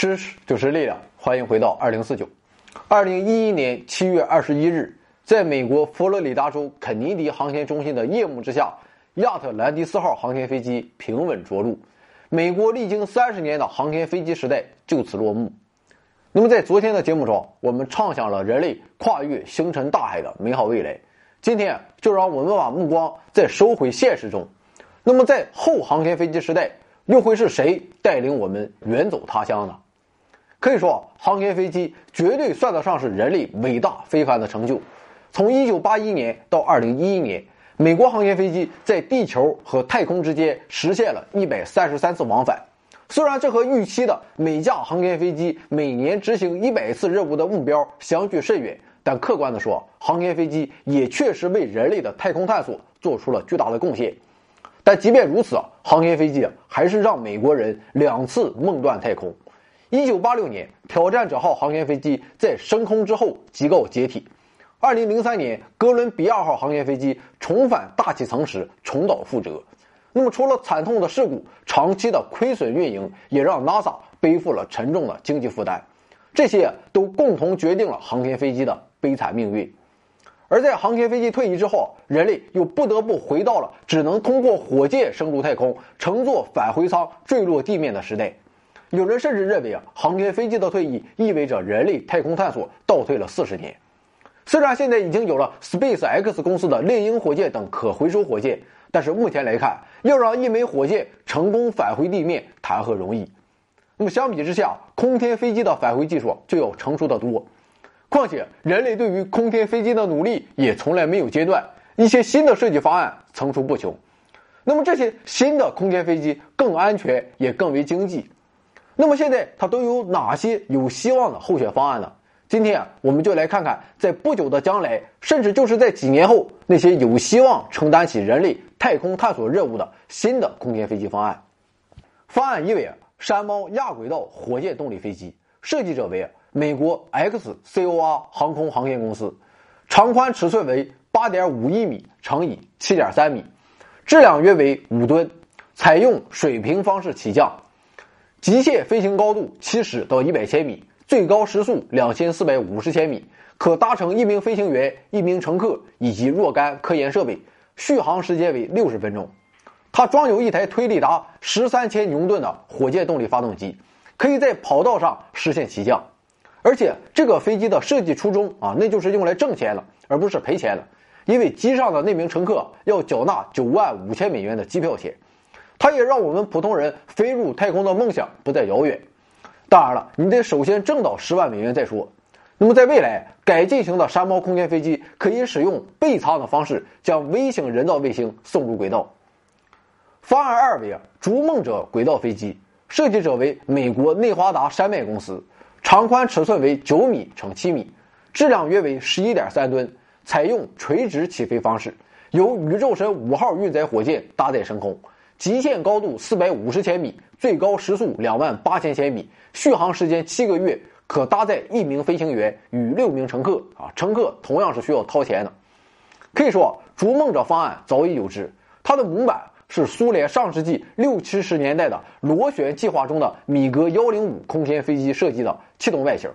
知识就是力量，欢迎回到二零四九。二零一一年七月二十一日，在美国佛罗里达州肯尼迪航天中心的夜幕之下，亚特兰蒂斯号航天飞机平稳着陆，美国历经三十年的航天飞机时代就此落幕。那么，在昨天的节目中，我们畅想了人类跨越星辰大海的美好未来。今天就让我们把目光再收回现实中。那么，在后航天飞机时代，又会是谁带领我们远走他乡呢？可以说，航天飞机绝对算得上是人类伟大非凡的成就。从1981年到2011年，美国航天飞机在地球和太空之间实现了一百三十三次往返。虽然这和预期的每架航天飞机每年执行一百次任务的目标相距甚远，但客观的说，航天飞机也确实为人类的太空探索做出了巨大的贡献。但即便如此，航天飞机还是让美国人两次梦断太空。一九八六年，挑战者号航天飞机在升空之后即告解体。二零零三年，哥伦比亚号航天飞机重返大气层时重蹈覆辙。那么，除了惨痛的事故，长期的亏损运营也让 NASA 背负了沉重的经济负担。这些都共同决定了航天飞机的悲惨命运。而在航天飞机退役之后，人类又不得不回到了只能通过火箭升入太空、乘坐返回舱坠落地面的时代。有人甚至认为啊，航天飞机的退役意味着人类太空探索倒退了四十年。虽然现在已经有了 Space X 公司的猎鹰火箭等可回收火箭，但是目前来看，要让一枚火箭成功返回地面谈何容易？那么相比之下，空天飞机的返回技术就要成熟得多。况且，人类对于空天飞机的努力也从来没有间断，一些新的设计方案层出不穷。那么，这些新的空天飞机更安全，也更为经济。那么，现在它都有哪些有希望的候选方案呢？今天啊，我们就来看看，在不久的将来，甚至就是在几年后，那些有希望承担起人类太空探索任务的新的空间飞机方案。方案一为山猫亚轨道火箭动力飞机，设计者为。美国 XCOR 航空航天公司，长宽尺寸为八点五一米乘以七点三米，质量约为五吨，采用水平方式起降，极限飞行高度七十到一百千米，最高时速两千四百五十千米，可搭乘一名飞行员、一名乘客以及若干科研设备，续航时间为六十分钟。它装有一台推力达十三千牛顿的火箭动力发动机，可以在跑道上实现起降。而且这个飞机的设计初衷啊，那就是用来挣钱的，而不是赔钱的。因为机上的那名乘客要缴纳九万五千美元的机票钱，它也让我们普通人飞入太空的梦想不再遥远。当然了，你得首先挣到十万美元再说。那么在未来，改进型的山猫空间飞机可以使用备舱的方式将微型人造卫星送入轨道。方案二为逐梦者轨道飞机，设计者为美国内华达山脉公司。长宽尺寸为九米乘七米，质量约为十一点三吨，采用垂直起飞方式，由宇宙神五号运载火箭搭载升空，极限高度四百五十千米，最高时速两万八千千米，续航时间七个月，可搭载一名飞行员与六名乘客啊，乘客同样是需要掏钱的。可以说，逐梦者方案早已有之，它的模板。是苏联上世纪六七十年代的螺旋计划中的米格幺零五空天飞机设计的气动外形。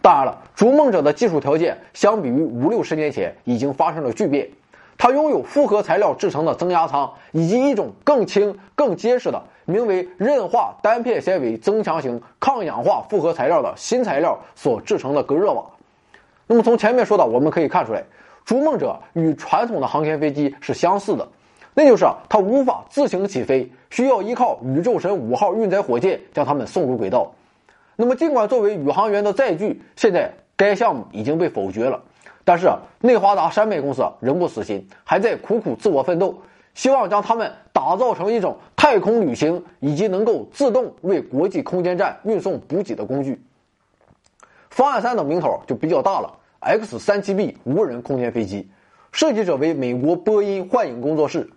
当然了，逐梦者的技术条件相比于五六十年前已经发生了巨变。它拥有复合材料制成的增压舱，以及一种更轻、更结实的名为韧化单片纤维增强型抗氧化复合材料的新材料所制成的隔热瓦。那么从前面说的，我们可以看出来，逐梦者与传统的航天飞机是相似的。那就是啊它无法自行起飞，需要依靠宇宙神五号运载火箭将它们送入轨道。那么，尽管作为宇航员的载具，现在该项目已经被否决了，但是内华达山脉公司仍不死心，还在苦苦自我奋斗，希望将它们打造成一种太空旅行以及能够自动为国际空间站运送补给的工具。方案三的名头就比较大了，X 三七 B 无人空间飞机，设计者为美国波音幻影工作室。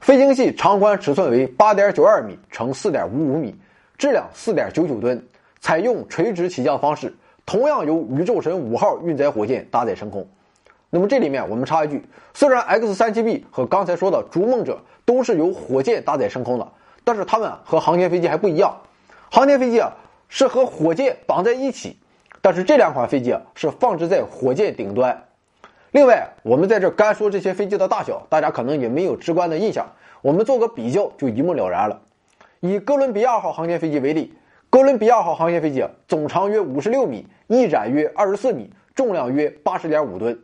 飞行器长宽尺寸为八点九二米乘四点五五米，质量四点九九吨，采用垂直起降方式，同样由宇宙神五号运载火箭搭载升空。那么这里面我们插一句，虽然 X 三七 B 和刚才说的逐梦者都是由火箭搭载升空的，但是它们和航天飞机还不一样。航天飞机啊，是和火箭绑在一起，但是这两款飞机啊是放置在火箭顶端。另外，我们在这干说这些飞机的大小，大家可能也没有直观的印象。我们做个比较就一目了然了。以哥伦比亚号航天飞机为例，哥伦比亚号航天飞机总长约五十六米，翼展约二十四米，重量约八十点五吨。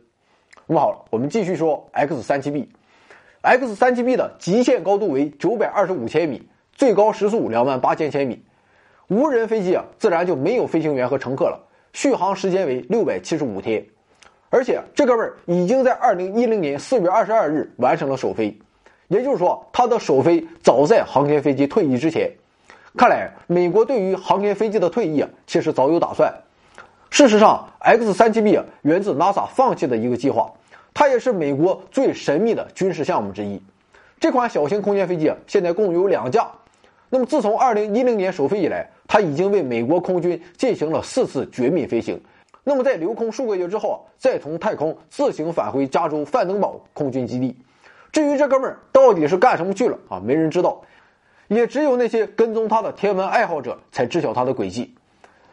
那么好了，我们继续说 X 三七 B。X 三七 B 的极限高度为九百二十五千米，最高时速两万八千千米。无人飞机啊，自然就没有飞行员和乘客了，续航时间为六百七十五天。而且这哥们儿已经在二零一零年四月二十二日完成了首飞，也就是说，他的首飞早在航天飞机退役之前。看来，美国对于航天飞机的退役，其实早有打算。事实上，X 三七 B，源自 NASA 放弃的一个计划，它也是美国最神秘的军事项目之一。这款小型空间飞机，现在共有两架。那么，自从二零一零年首飞以来，它已经为美国空军进行了四次绝密飞行。那么，在留空数个月之后，再从太空自行返回加州范登堡空军基地。至于这哥们儿到底是干什么去了啊？没人知道，也只有那些跟踪他的天文爱好者才知晓他的轨迹。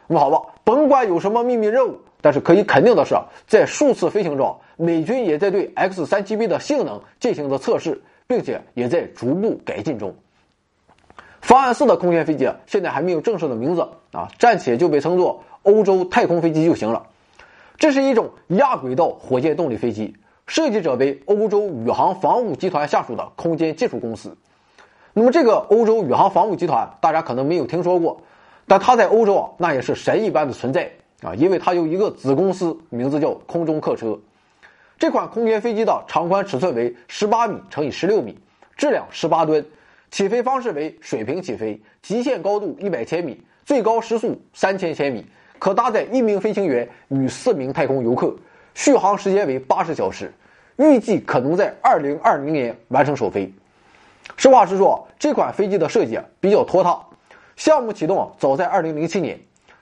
那么好吧，甭管有什么秘密任务，但是可以肯定的是，在数次飞行中，美军也在对 X 三七 B 的性能进行着测试，并且也在逐步改进中。方案四的空间飞机现在还没有正式的名字啊，暂且就被称作。欧洲太空飞机就行了，这是一种亚轨道火箭动力飞机，设计者为欧洲宇航防务集团下属的空间技术公司。那么这个欧洲宇航防务集团大家可能没有听说过，但它在欧洲啊那也是神一般的存在啊，因为它有一个子公司，名字叫空中客车。这款空间飞机的长宽尺寸为十八米乘以十六米，质量十八吨，起飞方式为水平起飞，极限高度一百千米，最高时速三千千米。可搭载一名飞行员与四名太空游客，续航时间为八十小时，预计可能在二零二零年完成首飞。实话实说，这款飞机的设计比较拖沓，项目启动早在二零零七年，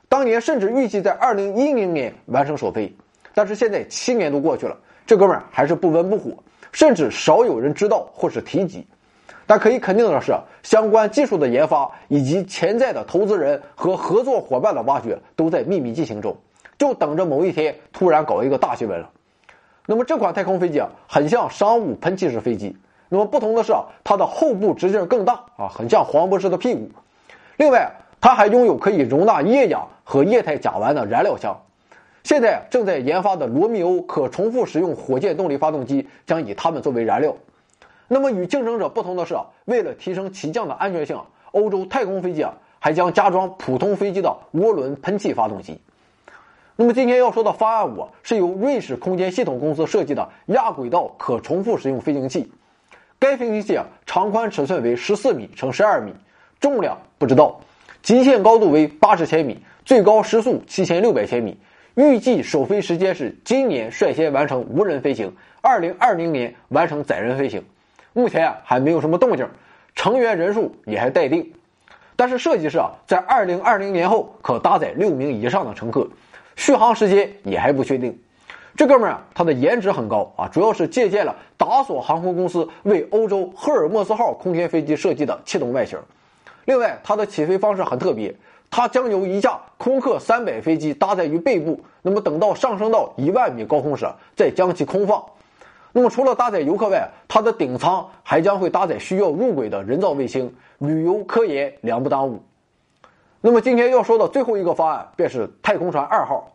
当年甚至预计在二零一零年完成首飞，但是现在七年都过去了，这哥们儿还是不温不火，甚至少有人知道或是提及。但可以肯定的是，相关技术的研发以及潜在的投资人和合作伙伴的挖掘都在秘密进行中，就等着某一天突然搞一个大新闻了。那么这款太空飞机啊，很像商务喷气式飞机。那么不同的是啊，它的后部直径更大啊，很像黄博士的屁股。另外，它还拥有可以容纳液氧和液态甲烷的燃料箱。现在正在研发的罗密欧可重复使用火箭动力发动机将以它们作为燃料。那么与竞争者不同的是啊，为了提升起降的安全性，欧洲太空飞机啊还将加装普通飞机的涡轮喷气发动机。那么今天要说的方案五是由瑞士空间系统公司设计的亚轨道可重复使用飞行器。该飞行器啊长宽尺寸为十四米乘十二米，重量不知道，极限高度为八十千米，最高时速七千六百千米。预计首飞时间是今年率先完成无人飞行，二零二零年完成载人飞行。目前啊还没有什么动静，成员人数也还待定。但是设计师啊，在二零二零年后可搭载六名以上的乘客，续航时间也还不确定。这哥们儿啊，他的颜值很高啊，主要是借鉴了达索航空公司为欧洲赫尔墨斯号空天飞机设计的气动外形。另外，它的起飞方式很特别，它将由一架空客三百飞机搭载于背部，那么等到上升到一万米高空时，再将其空放。那么除了搭载游客外，它的顶舱还将会搭载需要入轨的人造卫星，旅游科研两不耽误。那么今天要说的最后一个方案便是太空船二号。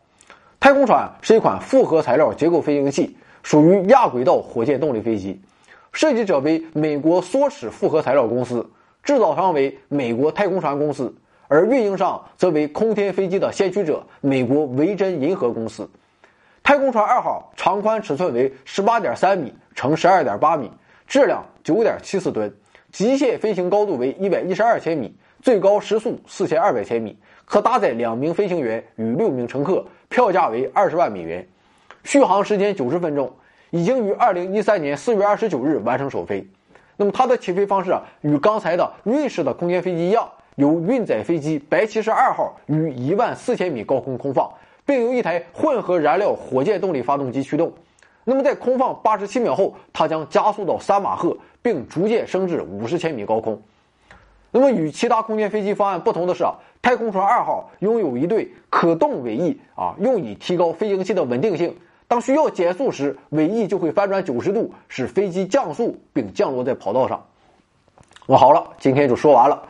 太空船是一款复合材料结构飞行器，属于亚轨道火箭动力飞机，设计者为美国缩尺复合材料公司，制造商为美国太空船公司，而运营商则为空天飞机的先驱者美国维珍银河公司。太空船二号长宽尺寸为十八点三米乘十二点八米，质量九点七四吨，极限飞行高度为一百一十二千米，最高时速四千二百千米，可搭载两名飞行员与六名乘客，票价为二十万美元，续航时间九十分钟，已经于二零一三年四月二十九日完成首飞。那么它的起飞方式啊，与刚才的瑞士的空间飞机一样，由运载飞机白骑士二号于一万四千米高空空放。并由一台混合燃料火箭动力发动机驱动。那么，在空放八十七秒后，它将加速到三马赫，并逐渐升至五十千米高空。那么与其他空间飞机方案不同的是啊，太空船二号拥有一对可动尾翼啊，用以提高飞行器的稳定性。当需要减速时，尾翼就会翻转九十度，使飞机降速并降落在跑道上。那好了，今天就说完了。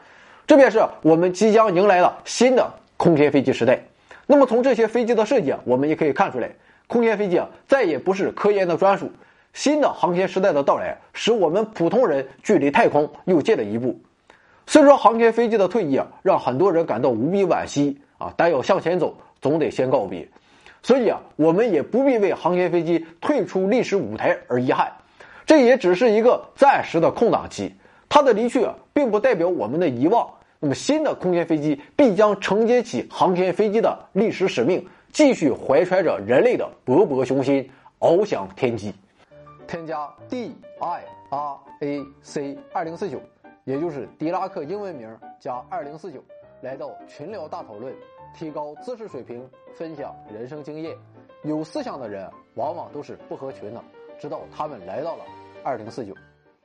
这便是我们即将迎来的新的空天飞机时代。那么从这些飞机的设计，我们也可以看出来，空天飞机啊再也不是科研的专属。新的航天时代的到来，使我们普通人距离太空又近了一步。虽说航天飞机的退役啊，让很多人感到无比惋惜啊，但要向前走，总得先告别。所以啊，我们也不必为航天飞机退出历史舞台而遗憾。这也只是一个暂时的空档期，它的离去啊，并不代表我们的遗忘。那么，新的空天飞机必将承接起航天飞机的历史使命，继续怀揣着人类的勃勃雄心，翱翔天际。添加 D I R A C 二零四九。也就是狄拉克英文名加二零四九，来到群聊大讨论，提高知识水平，分享人生经验。有思想的人往往都是不合群的，直到他们来到了二零四九。